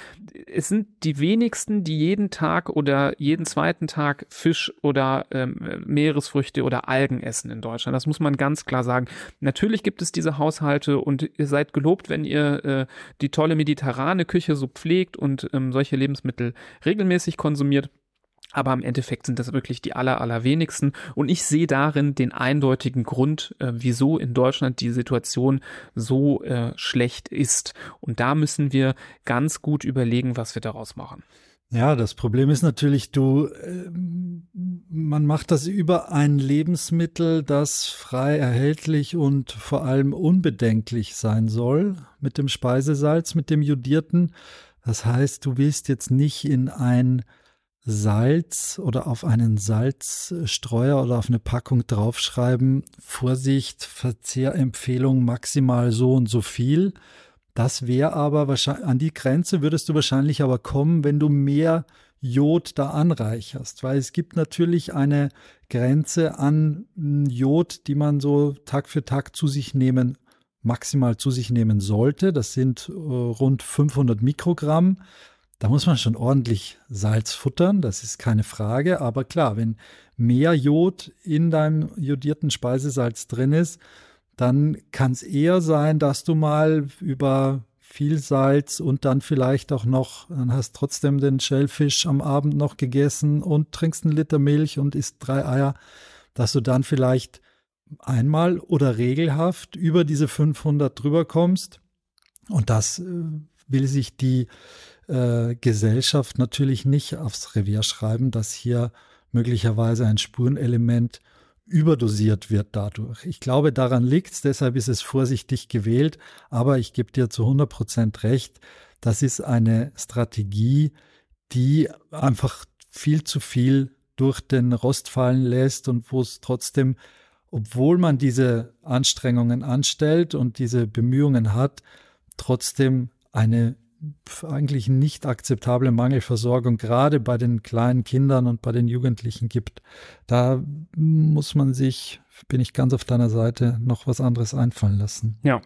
es sind die wenigsten, die jeden Tag oder jeden zweiten Tag Fisch oder ähm, Meeresfrüchte oder Algen essen in Deutschland. Das muss man ganz klar sagen. Natürlich gibt es diese Haushalte und ihr seid gelobt, wenn ihr äh, die tolle mediterrane Küche so pflegt und ähm, solche Lebensmittel regelmäßig konsumiert. Aber im Endeffekt sind das wirklich die aller, allerwenigsten. Und ich sehe darin den eindeutigen Grund, äh, wieso in Deutschland die Situation so äh, schlecht ist. Und da müssen wir ganz gut überlegen, was wir daraus machen. Ja, das Problem ist natürlich, du, äh, man macht das über ein Lebensmittel, das frei erhältlich und vor allem unbedenklich sein soll mit dem Speisesalz, mit dem jodierten. Das heißt, du willst jetzt nicht in ein Salz oder auf einen Salzstreuer oder auf eine Packung draufschreiben, Vorsicht, Verzehrempfehlung maximal so und so viel, das wäre aber wahrscheinlich, an die Grenze würdest du wahrscheinlich aber kommen, wenn du mehr Jod da anreicherst, weil es gibt natürlich eine Grenze an Jod, die man so Tag für Tag zu sich nehmen, maximal zu sich nehmen sollte. Das sind äh, rund 500 Mikrogramm. Da muss man schon ordentlich Salz futtern, das ist keine Frage. Aber klar, wenn mehr Jod in deinem jodierten Speisesalz drin ist, dann kann es eher sein, dass du mal über viel Salz und dann vielleicht auch noch, dann hast trotzdem den Schellfisch am Abend noch gegessen und trinkst einen Liter Milch und isst drei Eier, dass du dann vielleicht einmal oder regelhaft über diese 500 drüber kommst. Und das äh, will sich die äh, Gesellschaft natürlich nicht aufs Revier schreiben, dass hier möglicherweise ein Spurenelement überdosiert wird dadurch. Ich glaube, daran liegt es, deshalb ist es vorsichtig gewählt, aber ich gebe dir zu 100 Prozent recht, das ist eine Strategie, die einfach viel zu viel durch den Rost fallen lässt und wo es trotzdem, obwohl man diese Anstrengungen anstellt und diese Bemühungen hat, trotzdem eine eigentlich nicht akzeptable Mangelversorgung gerade bei den kleinen Kindern und bei den Jugendlichen gibt. Da muss man sich, bin ich ganz auf deiner Seite, noch was anderes einfallen lassen. Ja.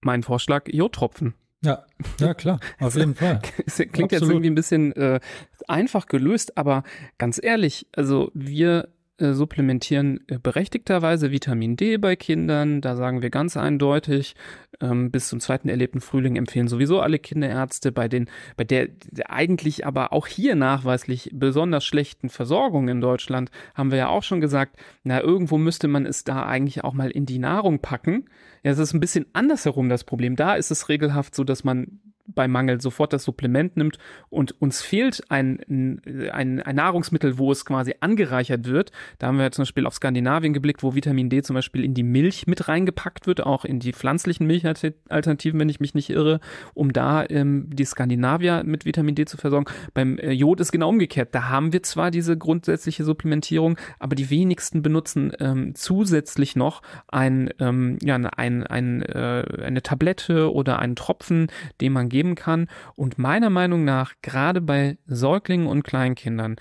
Mein Vorschlag, Jodtropfen. Ja, ja klar, auf jeden Fall. Klingt Absolut. jetzt irgendwie ein bisschen äh, einfach gelöst, aber ganz ehrlich, also wir äh, supplementieren äh, berechtigterweise Vitamin D bei Kindern. Da sagen wir ganz eindeutig, ähm, bis zum zweiten erlebten Frühling empfehlen sowieso alle Kinderärzte bei den, bei der, eigentlich aber auch hier nachweislich besonders schlechten Versorgung in Deutschland, haben wir ja auch schon gesagt, na, irgendwo müsste man es da eigentlich auch mal in die Nahrung packen. Ja, es ist ein bisschen andersherum das Problem. Da ist es regelhaft so, dass man bei Mangel sofort das Supplement nimmt und uns fehlt ein, ein, ein Nahrungsmittel, wo es quasi angereichert wird. Da haben wir zum Beispiel auf Skandinavien geblickt, wo Vitamin D zum Beispiel in die Milch mit reingepackt wird, auch in die pflanzlichen Milchalternativen, wenn ich mich nicht irre, um da ähm, die Skandinavier mit Vitamin D zu versorgen. Beim äh, Jod ist genau umgekehrt. Da haben wir zwar diese grundsätzliche Supplementierung, aber die wenigsten benutzen ähm, zusätzlich noch ein, ähm, ja, ein, ein, äh, eine Tablette oder einen Tropfen, den man geben kann. Und meiner Meinung nach, gerade bei Säuglingen und Kleinkindern,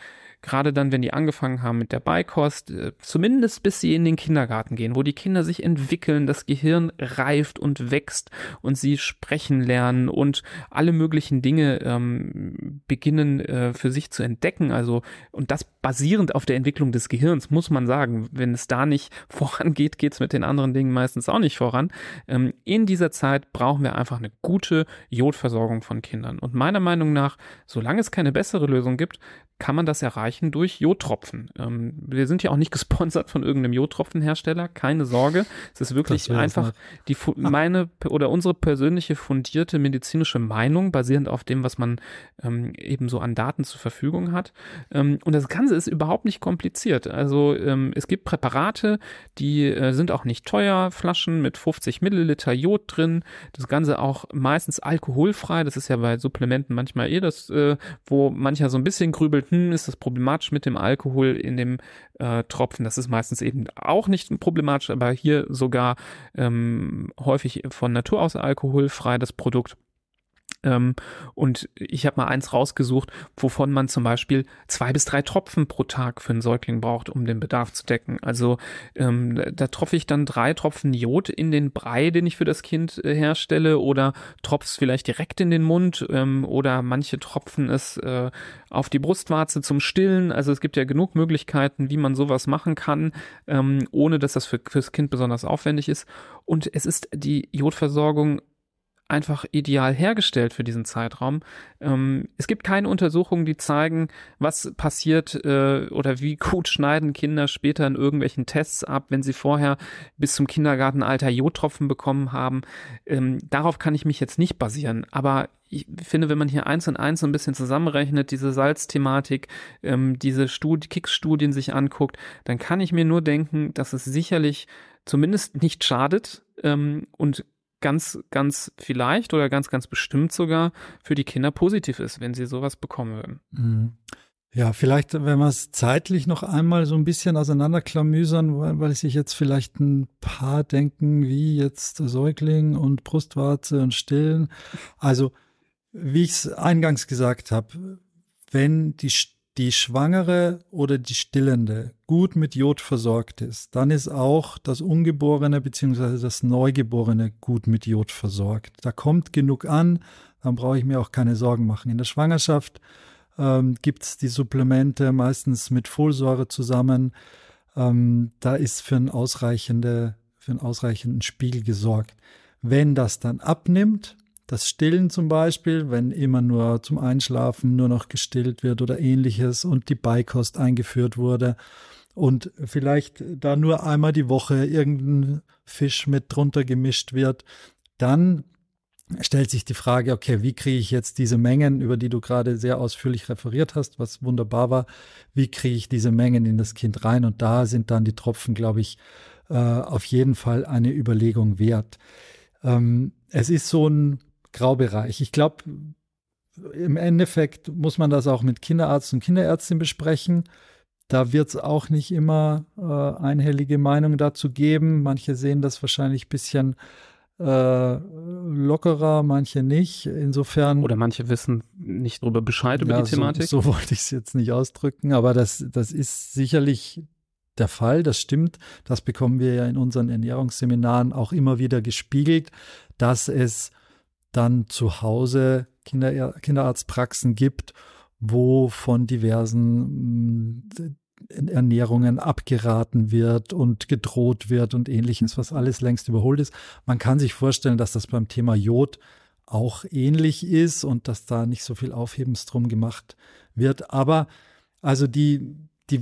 gerade dann, wenn die angefangen haben mit der Beikost, äh, zumindest bis sie in den Kindergarten gehen, wo die Kinder sich entwickeln, das Gehirn reift und wächst und sie sprechen lernen und alle möglichen Dinge ähm, beginnen äh, für sich zu entdecken. Also, und das basierend auf der Entwicklung des Gehirns, muss man sagen. Wenn es da nicht vorangeht, geht es mit den anderen Dingen meistens auch nicht voran. Ähm, in dieser Zeit brauchen wir einfach eine gute Jodversorgung von Kindern. Und meiner Meinung nach, solange es keine bessere Lösung gibt, kann man das erreichen durch Jodtropfen. Ähm, wir sind ja auch nicht gesponsert von irgendeinem Jodtropfenhersteller, keine Sorge. Es ist wirklich einfach die meine oder unsere persönliche fundierte medizinische Meinung, basierend auf dem, was man ähm, eben so an Daten zur Verfügung hat. Ähm, und das Ganze ist überhaupt nicht kompliziert. Also ähm, es gibt Präparate, die äh, sind auch nicht teuer, Flaschen mit 50 Milliliter Jod drin. Das Ganze auch meistens alkoholfrei. Das ist ja bei Supplementen manchmal eh das, äh, wo mancher so ein bisschen grübelt, hm, ist das problematisch mit dem Alkohol in dem äh, Tropfen. Das ist meistens eben auch nicht problematisch, aber hier sogar ähm, häufig von Natur aus alkoholfrei das Produkt. Ähm, und ich habe mal eins rausgesucht, wovon man zum Beispiel zwei bis drei Tropfen pro Tag für einen Säugling braucht, um den Bedarf zu decken. Also ähm, da tropfe ich dann drei Tropfen Jod in den Brei, den ich für das Kind äh, herstelle, oder tropf's vielleicht direkt in den Mund, ähm, oder manche tropfen es äh, auf die Brustwarze zum Stillen. Also es gibt ja genug Möglichkeiten, wie man sowas machen kann, ähm, ohne dass das für, fürs Kind besonders aufwendig ist. Und es ist die Jodversorgung einfach ideal hergestellt für diesen Zeitraum. Ähm, es gibt keine Untersuchungen, die zeigen, was passiert äh, oder wie gut schneiden Kinder später in irgendwelchen Tests ab, wenn sie vorher bis zum Kindergartenalter Jodtropfen bekommen haben. Ähm, darauf kann ich mich jetzt nicht basieren. Aber ich finde, wenn man hier eins und eins so ein bisschen zusammenrechnet, diese Salzthematik, ähm, diese Studi Kicks-Studien sich anguckt, dann kann ich mir nur denken, dass es sicherlich zumindest nicht schadet ähm, und ganz, ganz vielleicht oder ganz, ganz bestimmt sogar für die Kinder positiv ist, wenn sie sowas bekommen würden. Mhm. Ja, vielleicht, wenn wir es zeitlich noch einmal so ein bisschen auseinanderklamüsern, weil, weil sich jetzt vielleicht ein paar denken, wie jetzt Säugling und Brustwarze und Stillen. Also, wie ich es eingangs gesagt habe, wenn die die Schwangere oder die Stillende gut mit Jod versorgt ist, dann ist auch das Ungeborene bzw. das Neugeborene gut mit Jod versorgt. Da kommt genug an, dann brauche ich mir auch keine Sorgen machen. In der Schwangerschaft ähm, gibt es die Supplemente meistens mit Folsäure zusammen. Ähm, da ist für, ein ausreichende, für einen ausreichenden Spiegel gesorgt. Wenn das dann abnimmt, das Stillen zum Beispiel, wenn immer nur zum Einschlafen nur noch gestillt wird oder ähnliches und die Beikost eingeführt wurde und vielleicht da nur einmal die Woche irgendein Fisch mit drunter gemischt wird, dann stellt sich die Frage, okay, wie kriege ich jetzt diese Mengen, über die du gerade sehr ausführlich referiert hast, was wunderbar war, wie kriege ich diese Mengen in das Kind rein? Und da sind dann die Tropfen, glaube ich, äh, auf jeden Fall eine Überlegung wert. Ähm, es ist so ein Graubereich. Ich glaube, im Endeffekt muss man das auch mit Kinderarzt und Kinderärztin besprechen. Da wird es auch nicht immer äh, einhellige Meinung dazu geben. Manche sehen das wahrscheinlich ein bisschen äh, lockerer, manche nicht. Insofern. Oder manche wissen nicht darüber Bescheid über ja, die Thematik. So, so wollte ich es jetzt nicht ausdrücken, aber das, das ist sicherlich der Fall, das stimmt. Das bekommen wir ja in unseren Ernährungsseminaren auch immer wieder gespiegelt, dass es dann zu Hause Kinder, Kinderarztpraxen gibt, wo von diversen mm, Ernährungen abgeraten wird und gedroht wird und ähnliches, was alles längst überholt ist. Man kann sich vorstellen, dass das beim Thema Jod auch ähnlich ist und dass da nicht so viel Aufhebens drum gemacht wird. Aber also die, die,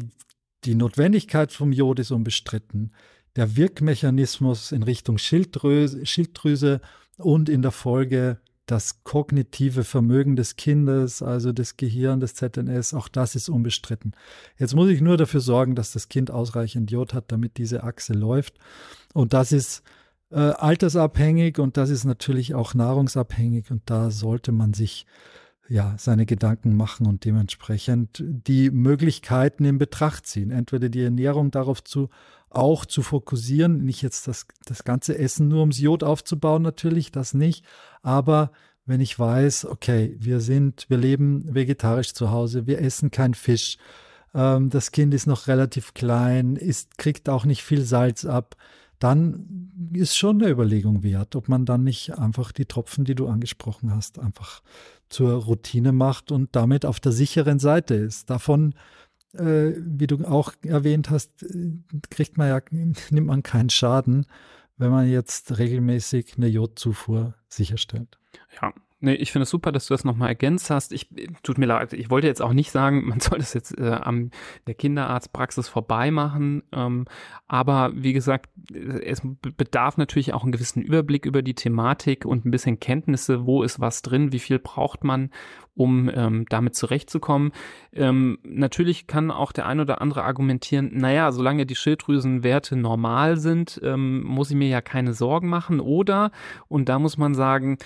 die Notwendigkeit vom Jod ist unbestritten. Der Wirkmechanismus in Richtung Schilddrüse, Schilddrüse und in der Folge das kognitive Vermögen des Kindes, also des Gehirns, des ZNS, auch das ist unbestritten. Jetzt muss ich nur dafür sorgen, dass das Kind ausreichend Jod hat, damit diese Achse läuft. Und das ist äh, altersabhängig und das ist natürlich auch nahrungsabhängig und da sollte man sich ja seine Gedanken machen und dementsprechend die Möglichkeiten in Betracht ziehen. Entweder die Ernährung darauf zu auch zu fokussieren, nicht jetzt das, das ganze Essen nur ums Jod aufzubauen, natürlich, das nicht, aber wenn ich weiß, okay, wir sind, wir leben vegetarisch zu Hause, wir essen kein Fisch, ähm, das Kind ist noch relativ klein, ist, kriegt auch nicht viel Salz ab, dann ist schon eine Überlegung wert, ob man dann nicht einfach die Tropfen, die du angesprochen hast, einfach zur Routine macht und damit auf der sicheren Seite ist. Davon äh, wie du auch erwähnt hast, äh, kriegt man ja, nimmt man keinen Schaden, wenn man jetzt regelmäßig eine Jodzufuhr sicherstellt. Ja, Nee, ich finde es super, dass du das nochmal ergänzt hast. Ich, tut mir leid, ich wollte jetzt auch nicht sagen, man soll das jetzt äh, am der Kinderarztpraxis vorbei machen. Ähm, aber wie gesagt, es bedarf natürlich auch einen gewissen Überblick über die Thematik und ein bisschen Kenntnisse, wo ist was drin, wie viel braucht man, um ähm, damit zurechtzukommen. Ähm, natürlich kann auch der ein oder andere argumentieren, naja, solange die Schilddrüsenwerte normal sind, ähm, muss ich mir ja keine Sorgen machen. Oder, und da muss man sagen,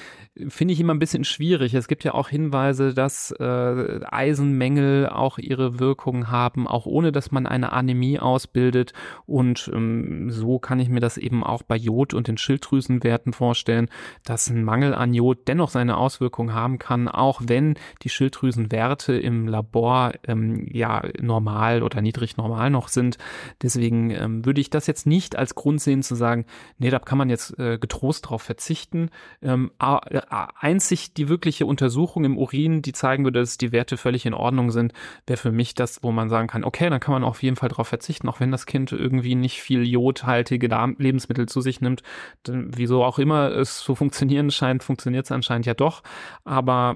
finde ich immer ein bisschen schwierig. Es gibt ja auch Hinweise, dass äh, Eisenmängel auch ihre Wirkung haben, auch ohne dass man eine Anämie ausbildet. Und ähm, so kann ich mir das eben auch bei Jod und den Schilddrüsenwerten vorstellen, dass ein Mangel an Jod dennoch seine Auswirkungen haben kann, auch wenn die Schilddrüsenwerte im Labor ähm, ja normal oder niedrig normal noch sind. Deswegen ähm, würde ich das jetzt nicht als Grund sehen zu sagen, nee, da kann man jetzt äh, getrost drauf verzichten. Ähm, einzig die wirkliche Untersuchung im Urin, die zeigen würde, dass die Werte völlig in Ordnung sind, wäre für mich das, wo man sagen kann, okay, dann kann man auf jeden Fall darauf verzichten, auch wenn das Kind irgendwie nicht viel jodhaltige Lebensmittel zu sich nimmt. Wieso auch immer es zu funktionieren scheint, funktioniert es anscheinend ja doch. Aber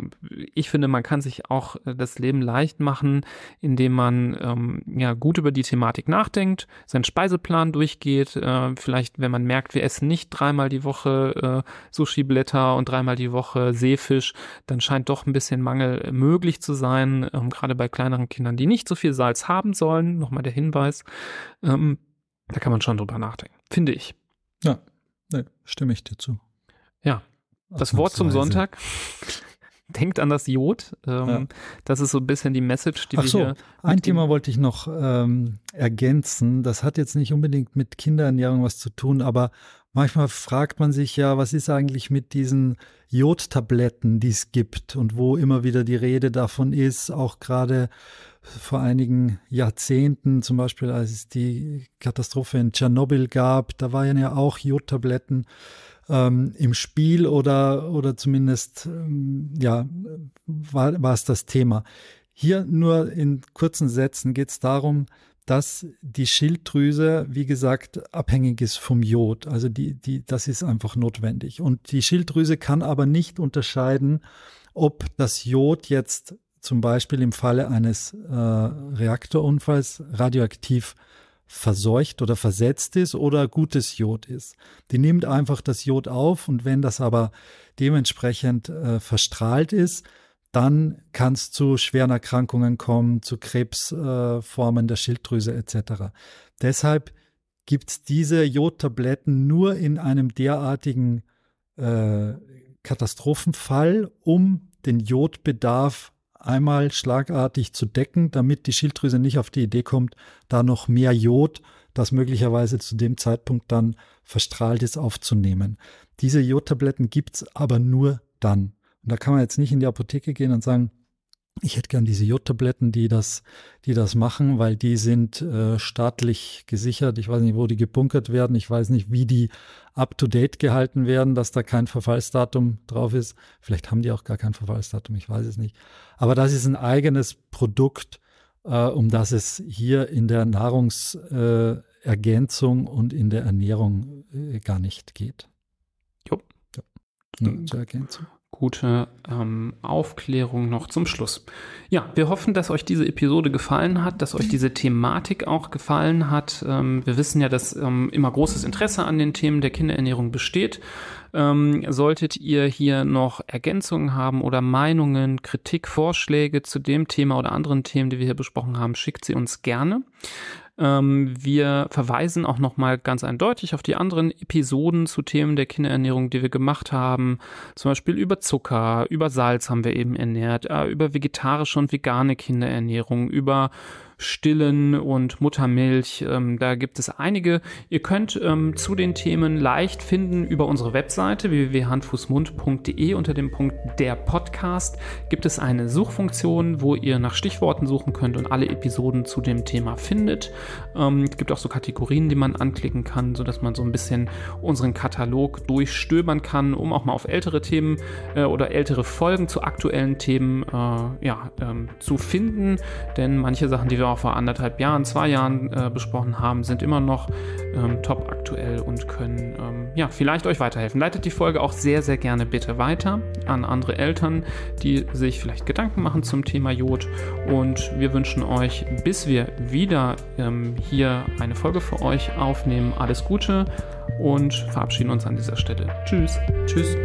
ich finde, man kann sich auch das Leben leicht machen, indem man ähm, ja gut über die Thematik nachdenkt, seinen Speiseplan durchgeht, äh, vielleicht, wenn man merkt, wir essen nicht dreimal die Woche äh, Sushi-Blätter und dreimal die Woche Seefisch, dann scheint doch ein bisschen Mangel möglich zu sein, ähm, gerade bei kleineren Kindern, die nicht so viel Salz haben sollen. Nochmal der Hinweis. Ähm, da kann man schon drüber nachdenken, finde ich. Ja, ne, stimme ich dir zu. Ja, das Wort zum Sonntag. Denkt an das Jod. Ähm, ja. Das ist so ein bisschen die Message, die Ach wir so, hier. Ein Thema wollte ich noch ähm, ergänzen. Das hat jetzt nicht unbedingt mit Kinderernährung was zu tun, aber manchmal fragt man sich ja, was ist eigentlich mit diesen Jodtabletten, die es gibt und wo immer wieder die Rede davon ist, auch gerade vor einigen Jahrzehnten, zum Beispiel als es die Katastrophe in Tschernobyl gab, da waren ja auch Jodtabletten ähm, im Spiel oder, oder zumindest, ähm, ja, war, es das Thema. Hier nur in kurzen Sätzen geht es darum, dass die Schilddrüse, wie gesagt, abhängig ist vom Jod. Also die, die, das ist einfach notwendig. Und die Schilddrüse kann aber nicht unterscheiden, ob das Jod jetzt zum Beispiel im Falle eines äh, Reaktorunfalls radioaktiv verseucht oder versetzt ist oder gutes Jod ist. Die nimmt einfach das Jod auf und wenn das aber dementsprechend äh, verstrahlt ist, dann kann es zu schweren Erkrankungen kommen, zu Krebsformen äh, der Schilddrüse etc. Deshalb gibt es diese Jodtabletten nur in einem derartigen äh, Katastrophenfall, um den Jodbedarf einmal schlagartig zu decken, damit die Schilddrüse nicht auf die Idee kommt, da noch mehr Jod, das möglicherweise zu dem Zeitpunkt dann verstrahlt ist, aufzunehmen. Diese Jodtabletten gibt's aber nur dann. Und da kann man jetzt nicht in die Apotheke gehen und sagen, ich hätte gern diese Jodtabletten, die das, die das machen, weil die sind äh, staatlich gesichert. Ich weiß nicht, wo die gebunkert werden. Ich weiß nicht, wie die up to date gehalten werden, dass da kein Verfallsdatum drauf ist. Vielleicht haben die auch gar kein Verfallsdatum. Ich weiß es nicht. Aber das ist ein eigenes Produkt, äh, um das es hier in der Nahrungsergänzung äh, und in der Ernährung äh, gar nicht geht. Jo. Ja. Nur zur Ergänzung gute ähm, Aufklärung noch zum Schluss. Ja, wir hoffen, dass euch diese Episode gefallen hat, dass euch diese Thematik auch gefallen hat. Ähm, wir wissen ja, dass ähm, immer großes Interesse an den Themen der Kinderernährung besteht. Ähm, solltet ihr hier noch Ergänzungen haben oder Meinungen, Kritik, Vorschläge zu dem Thema oder anderen Themen, die wir hier besprochen haben, schickt sie uns gerne. Ähm, wir verweisen auch nochmal ganz eindeutig auf die anderen Episoden zu Themen der Kinderernährung, die wir gemacht haben. Zum Beispiel über Zucker, über Salz haben wir eben ernährt, äh, über vegetarische und vegane Kinderernährung, über Stillen und Muttermilch. Ähm, da gibt es einige. Ihr könnt ähm, zu den Themen leicht finden über unsere Webseite www.handfußmund.de unter dem Punkt der Podcast gibt es eine Suchfunktion, wo ihr nach Stichworten suchen könnt und alle Episoden zu dem Thema findet. Ähm, es gibt auch so Kategorien, die man anklicken kann, sodass man so ein bisschen unseren Katalog durchstöbern kann, um auch mal auf ältere Themen äh, oder ältere Folgen zu aktuellen Themen äh, ja, ähm, zu finden. Denn manche Sachen, die wir auch vor anderthalb Jahren, zwei Jahren äh, besprochen haben, sind immer noch ähm, top aktuell und können ähm, ja vielleicht euch weiterhelfen. Leitet die Folge auch sehr, sehr gerne bitte weiter an andere Eltern, die sich vielleicht Gedanken machen zum Thema Jod. Und wir wünschen euch, bis wir wieder ähm, hier eine Folge für euch aufnehmen, alles Gute und verabschieden uns an dieser Stelle. Tschüss. Tschüss.